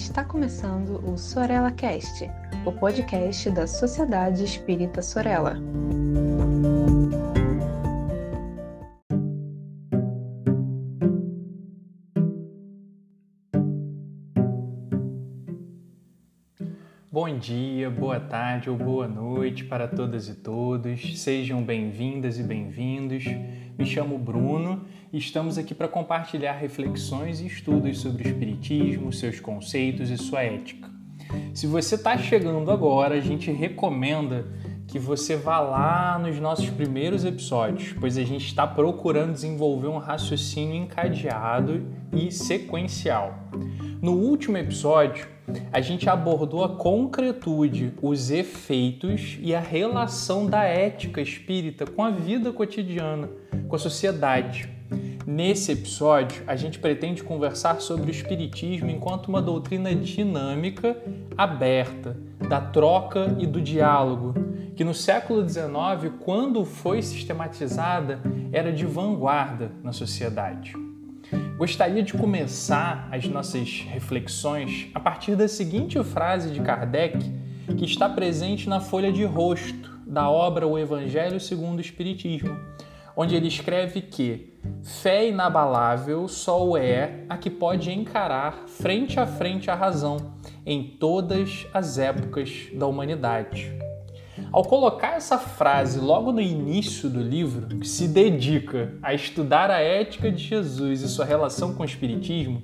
Está começando o Sorella Cast, o podcast da Sociedade Espírita Sorella. Bom dia, boa tarde ou boa noite para todas e todos. Sejam bem-vindas e bem-vindos. Me chamo Bruno estamos aqui para compartilhar reflexões e estudos sobre o Espiritismo, seus conceitos e sua ética. Se você está chegando agora, a gente recomenda que você vá lá nos nossos primeiros episódios, pois a gente está procurando desenvolver um raciocínio encadeado e sequencial. No último episódio, a gente abordou a concretude, os efeitos e a relação da ética espírita com a vida cotidiana, com a sociedade. Nesse episódio, a gente pretende conversar sobre o Espiritismo enquanto uma doutrina dinâmica, aberta, da troca e do diálogo, que no século XIX, quando foi sistematizada, era de vanguarda na sociedade. Gostaria de começar as nossas reflexões a partir da seguinte frase de Kardec, que está presente na folha de rosto da obra O Evangelho segundo o Espiritismo, onde ele escreve que fé inabalável só o é a que pode encarar frente a frente a razão em todas as épocas da humanidade. Ao colocar essa frase logo no início do livro, que se dedica a estudar a ética de Jesus e sua relação com o Espiritismo,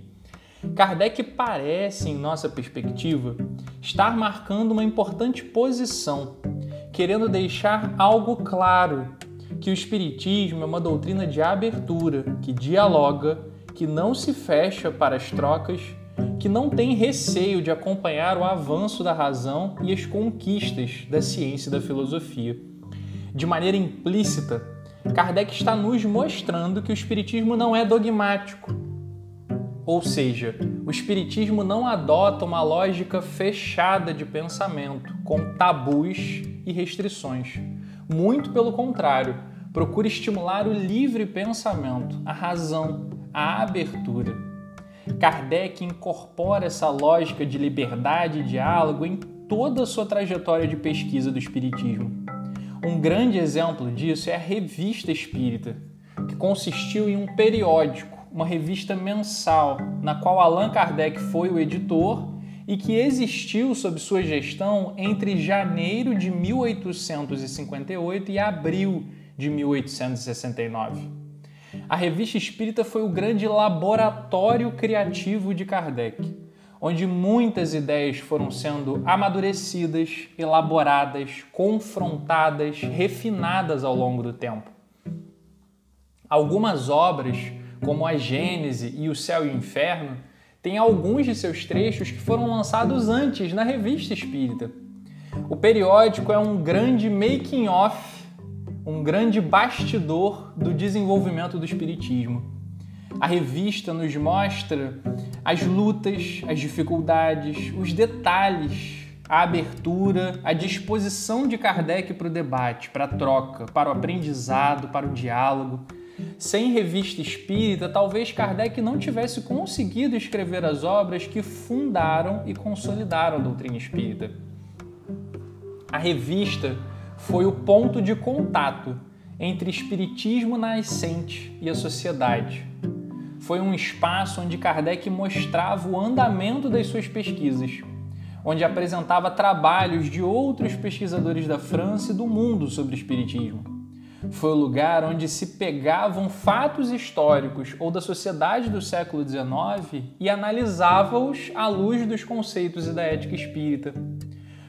Kardec parece, em nossa perspectiva, estar marcando uma importante posição, querendo deixar algo claro: que o Espiritismo é uma doutrina de abertura, que dialoga, que não se fecha para as trocas que não tem receio de acompanhar o avanço da razão e as conquistas da ciência e da filosofia. De maneira implícita, Kardec está nos mostrando que o Espiritismo não é dogmático. Ou seja, o Espiritismo não adota uma lógica fechada de pensamento, com tabus e restrições. Muito pelo contrário, procura estimular o livre pensamento, a razão, a abertura. Kardec incorpora essa lógica de liberdade e diálogo em toda a sua trajetória de pesquisa do Espiritismo. Um grande exemplo disso é a Revista Espírita, que consistiu em um periódico, uma revista mensal, na qual Allan Kardec foi o editor e que existiu sob sua gestão entre janeiro de 1858 e abril de 1869. A revista espírita foi o grande laboratório criativo de Kardec, onde muitas ideias foram sendo amadurecidas, elaboradas, confrontadas, refinadas ao longo do tempo. Algumas obras, como a Gênese e o Céu e o Inferno, têm alguns de seus trechos que foram lançados antes na revista espírita. O periódico é um grande making-off um grande bastidor do desenvolvimento do Espiritismo. A revista nos mostra as lutas, as dificuldades, os detalhes, a abertura, a disposição de Kardec para o debate, para a troca, para o aprendizado, para o diálogo. Sem revista espírita, talvez Kardec não tivesse conseguido escrever as obras que fundaram e consolidaram a doutrina espírita. A revista foi o ponto de contato entre espiritismo nascente e a sociedade. Foi um espaço onde Kardec mostrava o andamento das suas pesquisas, onde apresentava trabalhos de outros pesquisadores da França e do mundo sobre espiritismo. Foi o lugar onde se pegavam fatos históricos ou da sociedade do século XIX e analisava-os à luz dos conceitos e da ética espírita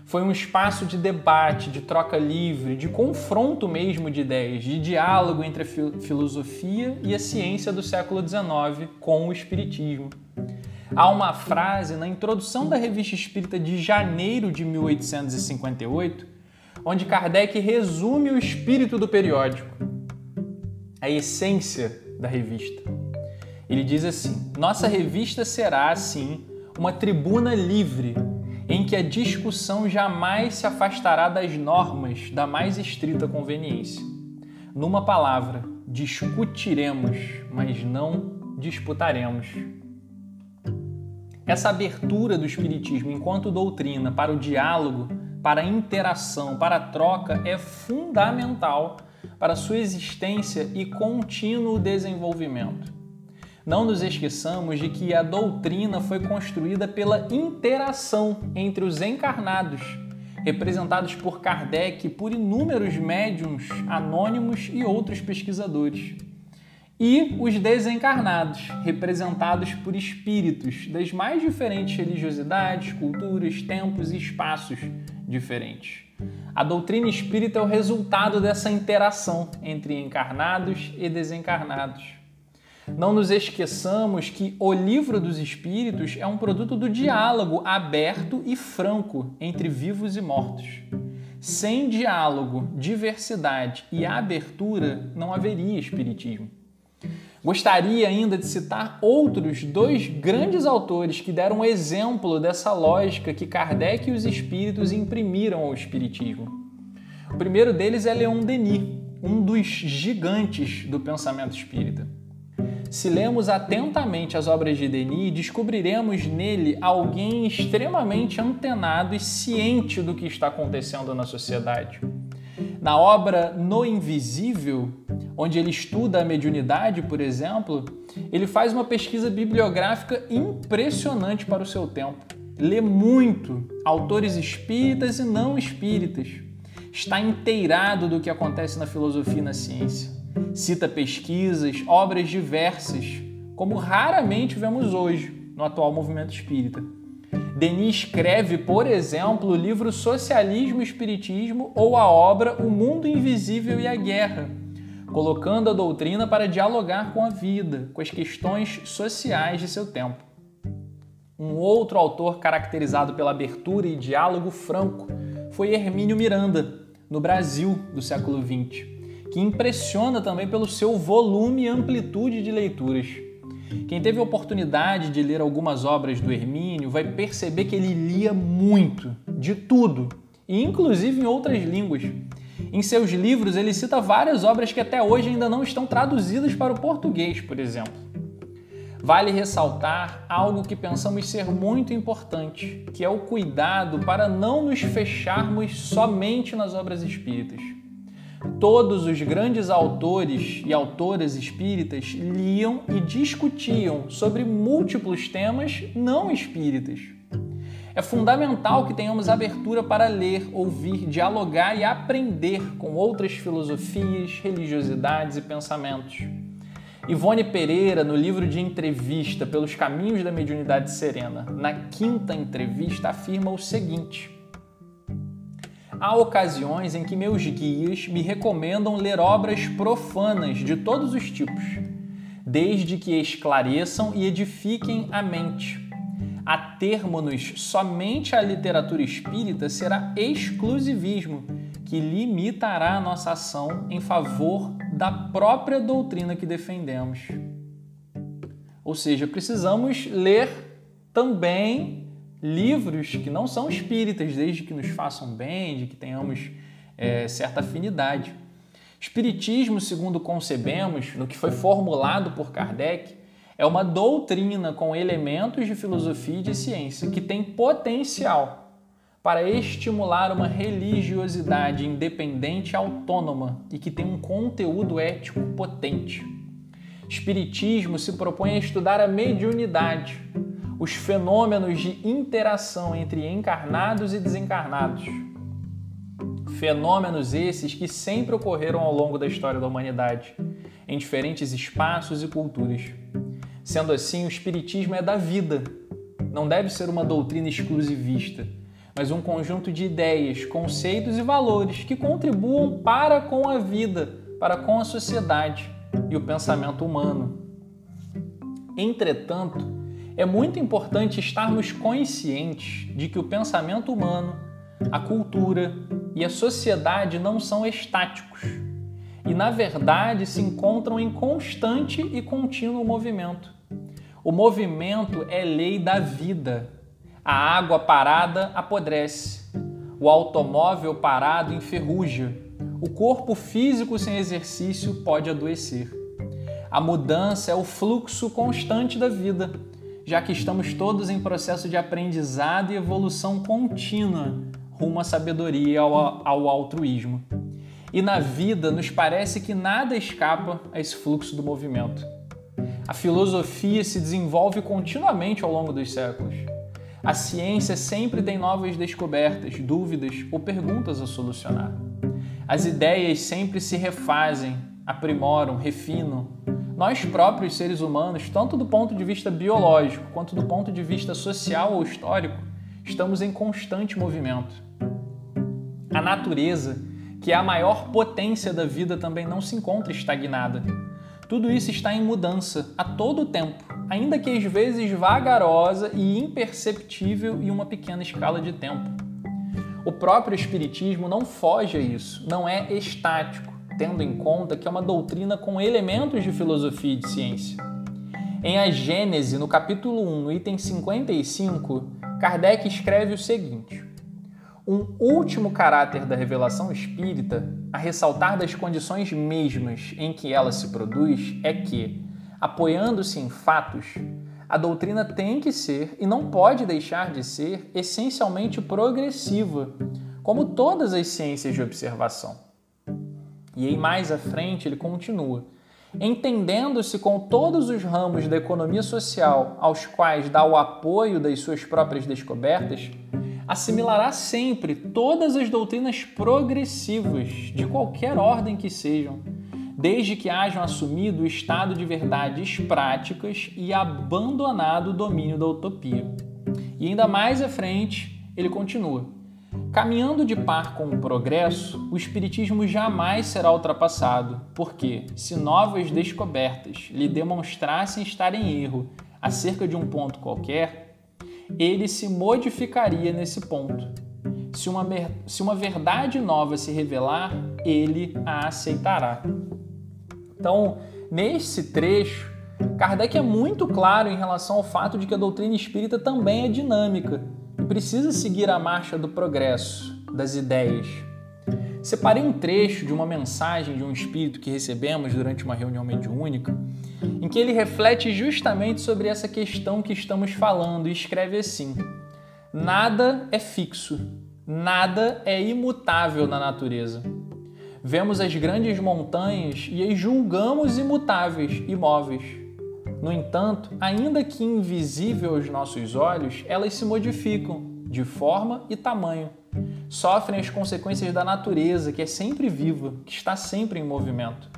foi um espaço de debate, de troca livre, de confronto mesmo de ideias, de diálogo entre a filosofia e a ciência do século XIX com o Espiritismo. Há uma frase na introdução da Revista Espírita de janeiro de 1858, onde Kardec resume o espírito do periódico, a essência da revista. Ele diz assim: Nossa revista será, assim, uma tribuna livre em que a discussão jamais se afastará das normas da mais estrita conveniência. Numa palavra, discutiremos, mas não disputaremos. Essa abertura do Espiritismo enquanto doutrina para o diálogo, para interação, para a troca é fundamental para sua existência e contínuo desenvolvimento. Não nos esqueçamos de que a doutrina foi construída pela interação entre os encarnados, representados por Kardec por inúmeros médiums anônimos e outros pesquisadores, e os desencarnados, representados por espíritos das mais diferentes religiosidades, culturas, tempos e espaços diferentes. A doutrina espírita é o resultado dessa interação entre encarnados e desencarnados. Não nos esqueçamos que o Livro dos Espíritos é um produto do diálogo aberto e franco entre vivos e mortos. Sem diálogo, diversidade e abertura, não haveria Espiritismo. Gostaria ainda de citar outros dois grandes autores que deram exemplo dessa lógica que Kardec e os espíritos imprimiram ao espiritismo. O primeiro deles é Leon Denis, um dos gigantes do pensamento espírita. Se lemos atentamente as obras de Denis, descobriremos nele alguém extremamente antenado e ciente do que está acontecendo na sociedade. Na obra No Invisível, onde ele estuda a mediunidade, por exemplo, ele faz uma pesquisa bibliográfica impressionante para o seu tempo. Lê muito autores espíritas e não espíritas. Está inteirado do que acontece na filosofia e na ciência. Cita pesquisas, obras diversas, como raramente vemos hoje no atual movimento espírita. Denis escreve, por exemplo, o livro Socialismo e Espiritismo ou a obra O Mundo Invisível e a Guerra, colocando a doutrina para dialogar com a vida, com as questões sociais de seu tempo. Um outro autor caracterizado pela abertura e diálogo franco foi Hermínio Miranda, no Brasil do século XX, que impressiona também pelo seu volume e amplitude de leituras. Quem teve a oportunidade de ler algumas obras do Hermínio vai perceber que ele lia muito, de tudo, e inclusive em outras línguas. Em seus livros, ele cita várias obras que até hoje ainda não estão traduzidas para o português, por exemplo. Vale ressaltar algo que pensamos ser muito importante, que é o cuidado para não nos fecharmos somente nas obras espíritas. Todos os grandes autores e autoras espíritas liam e discutiam sobre múltiplos temas não espíritas. É fundamental que tenhamos abertura para ler, ouvir, dialogar e aprender com outras filosofias, religiosidades e pensamentos. Ivone Pereira, no livro de entrevista Pelos Caminhos da Mediunidade Serena, na quinta entrevista, afirma o seguinte: Há ocasiões em que meus guias me recomendam ler obras profanas de todos os tipos, desde que esclareçam e edifiquem a mente atermos-nos somente à literatura espírita será exclusivismo, que limitará a nossa ação em favor da própria doutrina que defendemos. Ou seja, precisamos ler também livros que não são espíritas, desde que nos façam bem, de que tenhamos é, certa afinidade. Espiritismo, segundo concebemos, no que foi formulado por Kardec, é uma doutrina com elementos de filosofia e de ciência que tem potencial para estimular uma religiosidade independente e autônoma e que tem um conteúdo ético potente. Espiritismo se propõe a estudar a mediunidade, os fenômenos de interação entre encarnados e desencarnados. Fenômenos esses que sempre ocorreram ao longo da história da humanidade, em diferentes espaços e culturas. Sendo assim, o Espiritismo é da vida. Não deve ser uma doutrina exclusivista, mas um conjunto de ideias, conceitos e valores que contribuam para com a vida, para com a sociedade e o pensamento humano. Entretanto, é muito importante estarmos conscientes de que o pensamento humano, a cultura e a sociedade não são estáticos e, na verdade, se encontram em constante e contínuo movimento. O movimento é lei da vida. A água parada apodrece. O automóvel parado enferruja. O corpo físico sem exercício pode adoecer. A mudança é o fluxo constante da vida, já que estamos todos em processo de aprendizado e evolução contínua rumo à sabedoria e ao, ao altruísmo. E na vida nos parece que nada escapa a esse fluxo do movimento. A filosofia se desenvolve continuamente ao longo dos séculos. A ciência sempre tem novas descobertas, dúvidas ou perguntas a solucionar. As ideias sempre se refazem, aprimoram, refinam, nós próprios seres humanos, tanto do ponto de vista biológico quanto do ponto de vista social ou histórico, estamos em constante movimento. A natureza, que é a maior potência da vida, também não se encontra estagnada. Tudo isso está em mudança a todo tempo, ainda que às vezes vagarosa e imperceptível em uma pequena escala de tempo. O próprio Espiritismo não foge a isso, não é estático tendo em conta que é uma doutrina com elementos de filosofia e de ciência. Em A Gênese, no capítulo 1, no item 55, Kardec escreve o seguinte: Um último caráter da revelação espírita, a ressaltar das condições mesmas em que ela se produz, é que, apoiando-se em fatos, a doutrina tem que ser e não pode deixar de ser essencialmente progressiva, como todas as ciências de observação. E aí mais à frente ele continua. Entendendo-se com todos os ramos da economia social aos quais dá o apoio das suas próprias descobertas, assimilará sempre todas as doutrinas progressivas, de qualquer ordem que sejam, desde que hajam assumido o estado de verdades práticas e abandonado o domínio da utopia. E ainda mais à frente, ele continua. Caminhando de par com o progresso, o Espiritismo jamais será ultrapassado, porque, se novas descobertas lhe demonstrassem estar em erro acerca de um ponto qualquer, ele se modificaria nesse ponto. Se uma, se uma verdade nova se revelar, ele a aceitará. Então, nesse trecho, Kardec é muito claro em relação ao fato de que a doutrina espírita também é dinâmica precisa seguir a marcha do progresso, das ideias. Separei um trecho de uma mensagem de um espírito que recebemos durante uma reunião mediúnica, em que ele reflete justamente sobre essa questão que estamos falando e escreve assim: Nada é fixo, nada é imutável na natureza. Vemos as grandes montanhas e as julgamos imutáveis, imóveis no entanto, ainda que invisível aos nossos olhos, elas se modificam de forma e tamanho. Sofrem as consequências da natureza, que é sempre viva, que está sempre em movimento.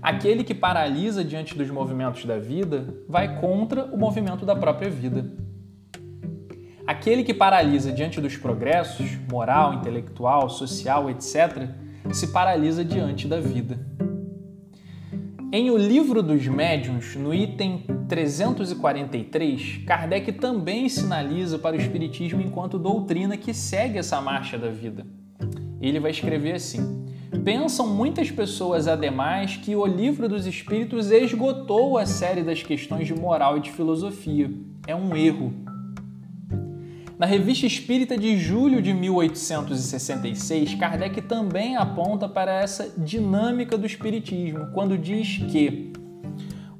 Aquele que paralisa diante dos movimentos da vida vai contra o movimento da própria vida. Aquele que paralisa diante dos progressos, moral, intelectual, social, etc., se paralisa diante da vida. Em O Livro dos Médiuns, no item 343, Kardec também sinaliza para o Espiritismo enquanto doutrina que segue essa marcha da vida. Ele vai escrever assim: Pensam muitas pessoas, ademais, que o Livro dos Espíritos esgotou a série das questões de moral e de filosofia. É um erro. Na Revista Espírita de julho de 1866, Kardec também aponta para essa dinâmica do Espiritismo, quando diz que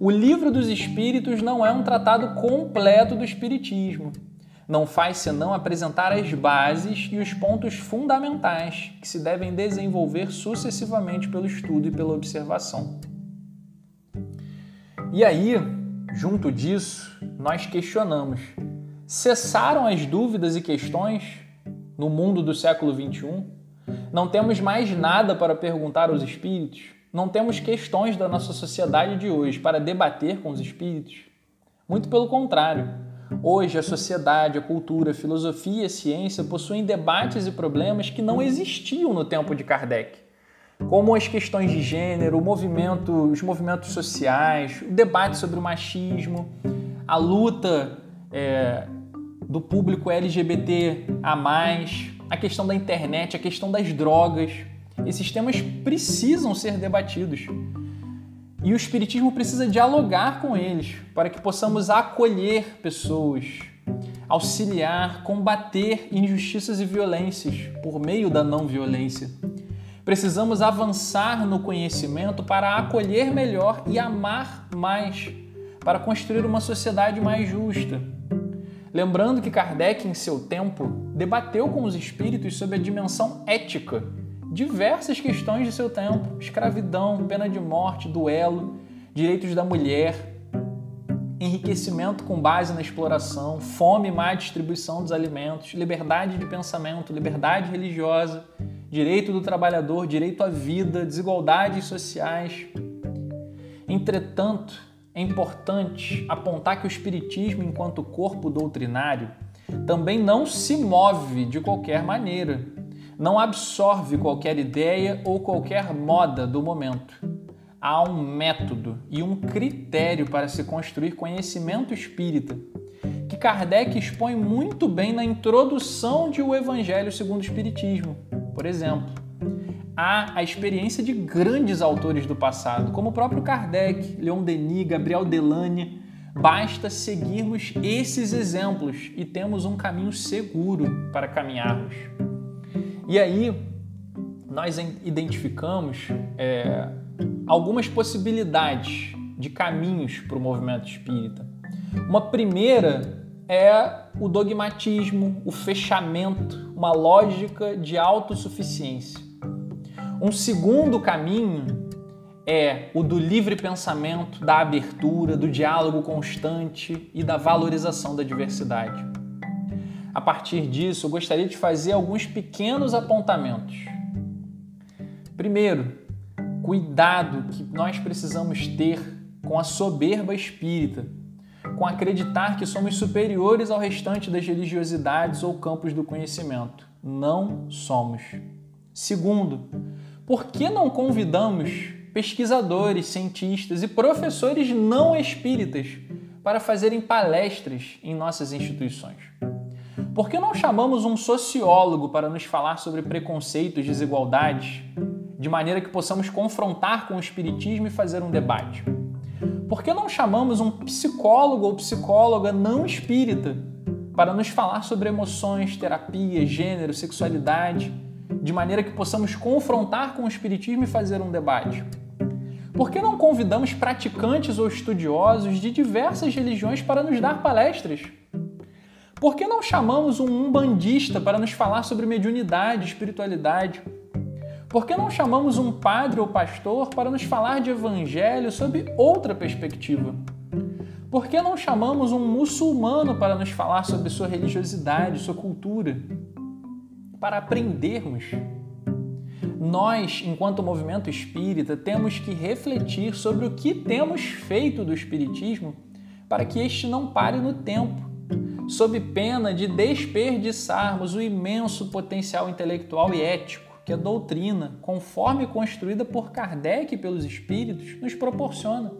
o Livro dos Espíritos não é um tratado completo do Espiritismo. Não faz senão apresentar as bases e os pontos fundamentais que se devem desenvolver sucessivamente pelo estudo e pela observação. E aí, junto disso, nós questionamos Cessaram as dúvidas e questões no mundo do século XXI? Não temos mais nada para perguntar aos espíritos? Não temos questões da nossa sociedade de hoje para debater com os espíritos? Muito pelo contrário. Hoje, a sociedade, a cultura, a filosofia e a ciência possuem debates e problemas que não existiam no tempo de Kardec, como as questões de gênero, movimento, os movimentos sociais, o debate sobre o machismo, a luta é, do público LGBT a mais, a questão da internet, a questão das drogas. Esses temas precisam ser debatidos. E o Espiritismo precisa dialogar com eles para que possamos acolher pessoas, auxiliar, combater injustiças e violências por meio da não violência. Precisamos avançar no conhecimento para acolher melhor e amar mais para construir uma sociedade mais justa. Lembrando que Kardec, em seu tempo, debateu com os espíritos sobre a dimensão ética diversas questões de seu tempo: escravidão, pena de morte, duelo, direitos da mulher, enriquecimento com base na exploração, fome e má distribuição dos alimentos, liberdade de pensamento, liberdade religiosa, direito do trabalhador, direito à vida, desigualdades sociais. Entretanto, é importante apontar que o Espiritismo, enquanto corpo doutrinário, também não se move de qualquer maneira, não absorve qualquer ideia ou qualquer moda do momento. Há um método e um critério para se construir conhecimento espírita, que Kardec expõe muito bem na introdução de O Evangelho segundo o Espiritismo. Por exemplo, há a experiência de grandes autores do passado, como o próprio Kardec, Leon Denis, Gabriel Delane. Basta seguirmos esses exemplos e temos um caminho seguro para caminharmos. E aí, nós identificamos é, algumas possibilidades de caminhos para o movimento espírita. Uma primeira é o dogmatismo, o fechamento, uma lógica de autossuficiência. Um segundo caminho é o do livre pensamento, da abertura, do diálogo constante e da valorização da diversidade. A partir disso, eu gostaria de fazer alguns pequenos apontamentos. Primeiro, cuidado que nós precisamos ter com a soberba espírita, com acreditar que somos superiores ao restante das religiosidades ou campos do conhecimento. Não somos. Segundo, por que não convidamos pesquisadores, cientistas e professores não espíritas para fazerem palestras em nossas instituições? Por que não chamamos um sociólogo para nos falar sobre preconceitos, desigualdades, de maneira que possamos confrontar com o espiritismo e fazer um debate? Por que não chamamos um psicólogo ou psicóloga não espírita para nos falar sobre emoções, terapia, gênero, sexualidade de maneira que possamos confrontar com o Espiritismo e fazer um debate? Por que não convidamos praticantes ou estudiosos de diversas religiões para nos dar palestras? Por que não chamamos um umbandista para nos falar sobre mediunidade, espiritualidade? Por que não chamamos um padre ou pastor para nos falar de evangelho sob outra perspectiva? Por que não chamamos um muçulmano para nos falar sobre sua religiosidade, sua cultura? Para aprendermos. Nós, enquanto movimento espírita, temos que refletir sobre o que temos feito do Espiritismo para que este não pare no tempo, sob pena de desperdiçarmos o imenso potencial intelectual e ético que a doutrina, conforme construída por Kardec e pelos espíritos, nos proporciona.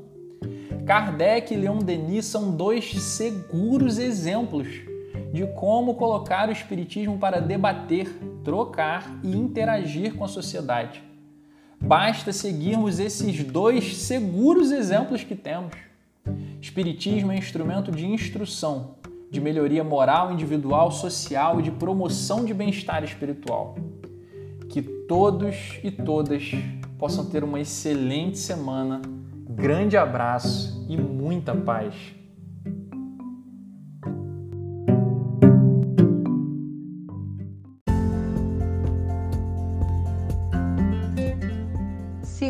Kardec e Leon Denis são dois seguros exemplos de como colocar o Espiritismo para debater, trocar e interagir com a sociedade. Basta seguirmos esses dois seguros exemplos que temos. Espiritismo é instrumento de instrução, de melhoria moral, individual, social e de promoção de bem-estar espiritual. Que todos e todas possam ter uma excelente semana, grande abraço e muita paz.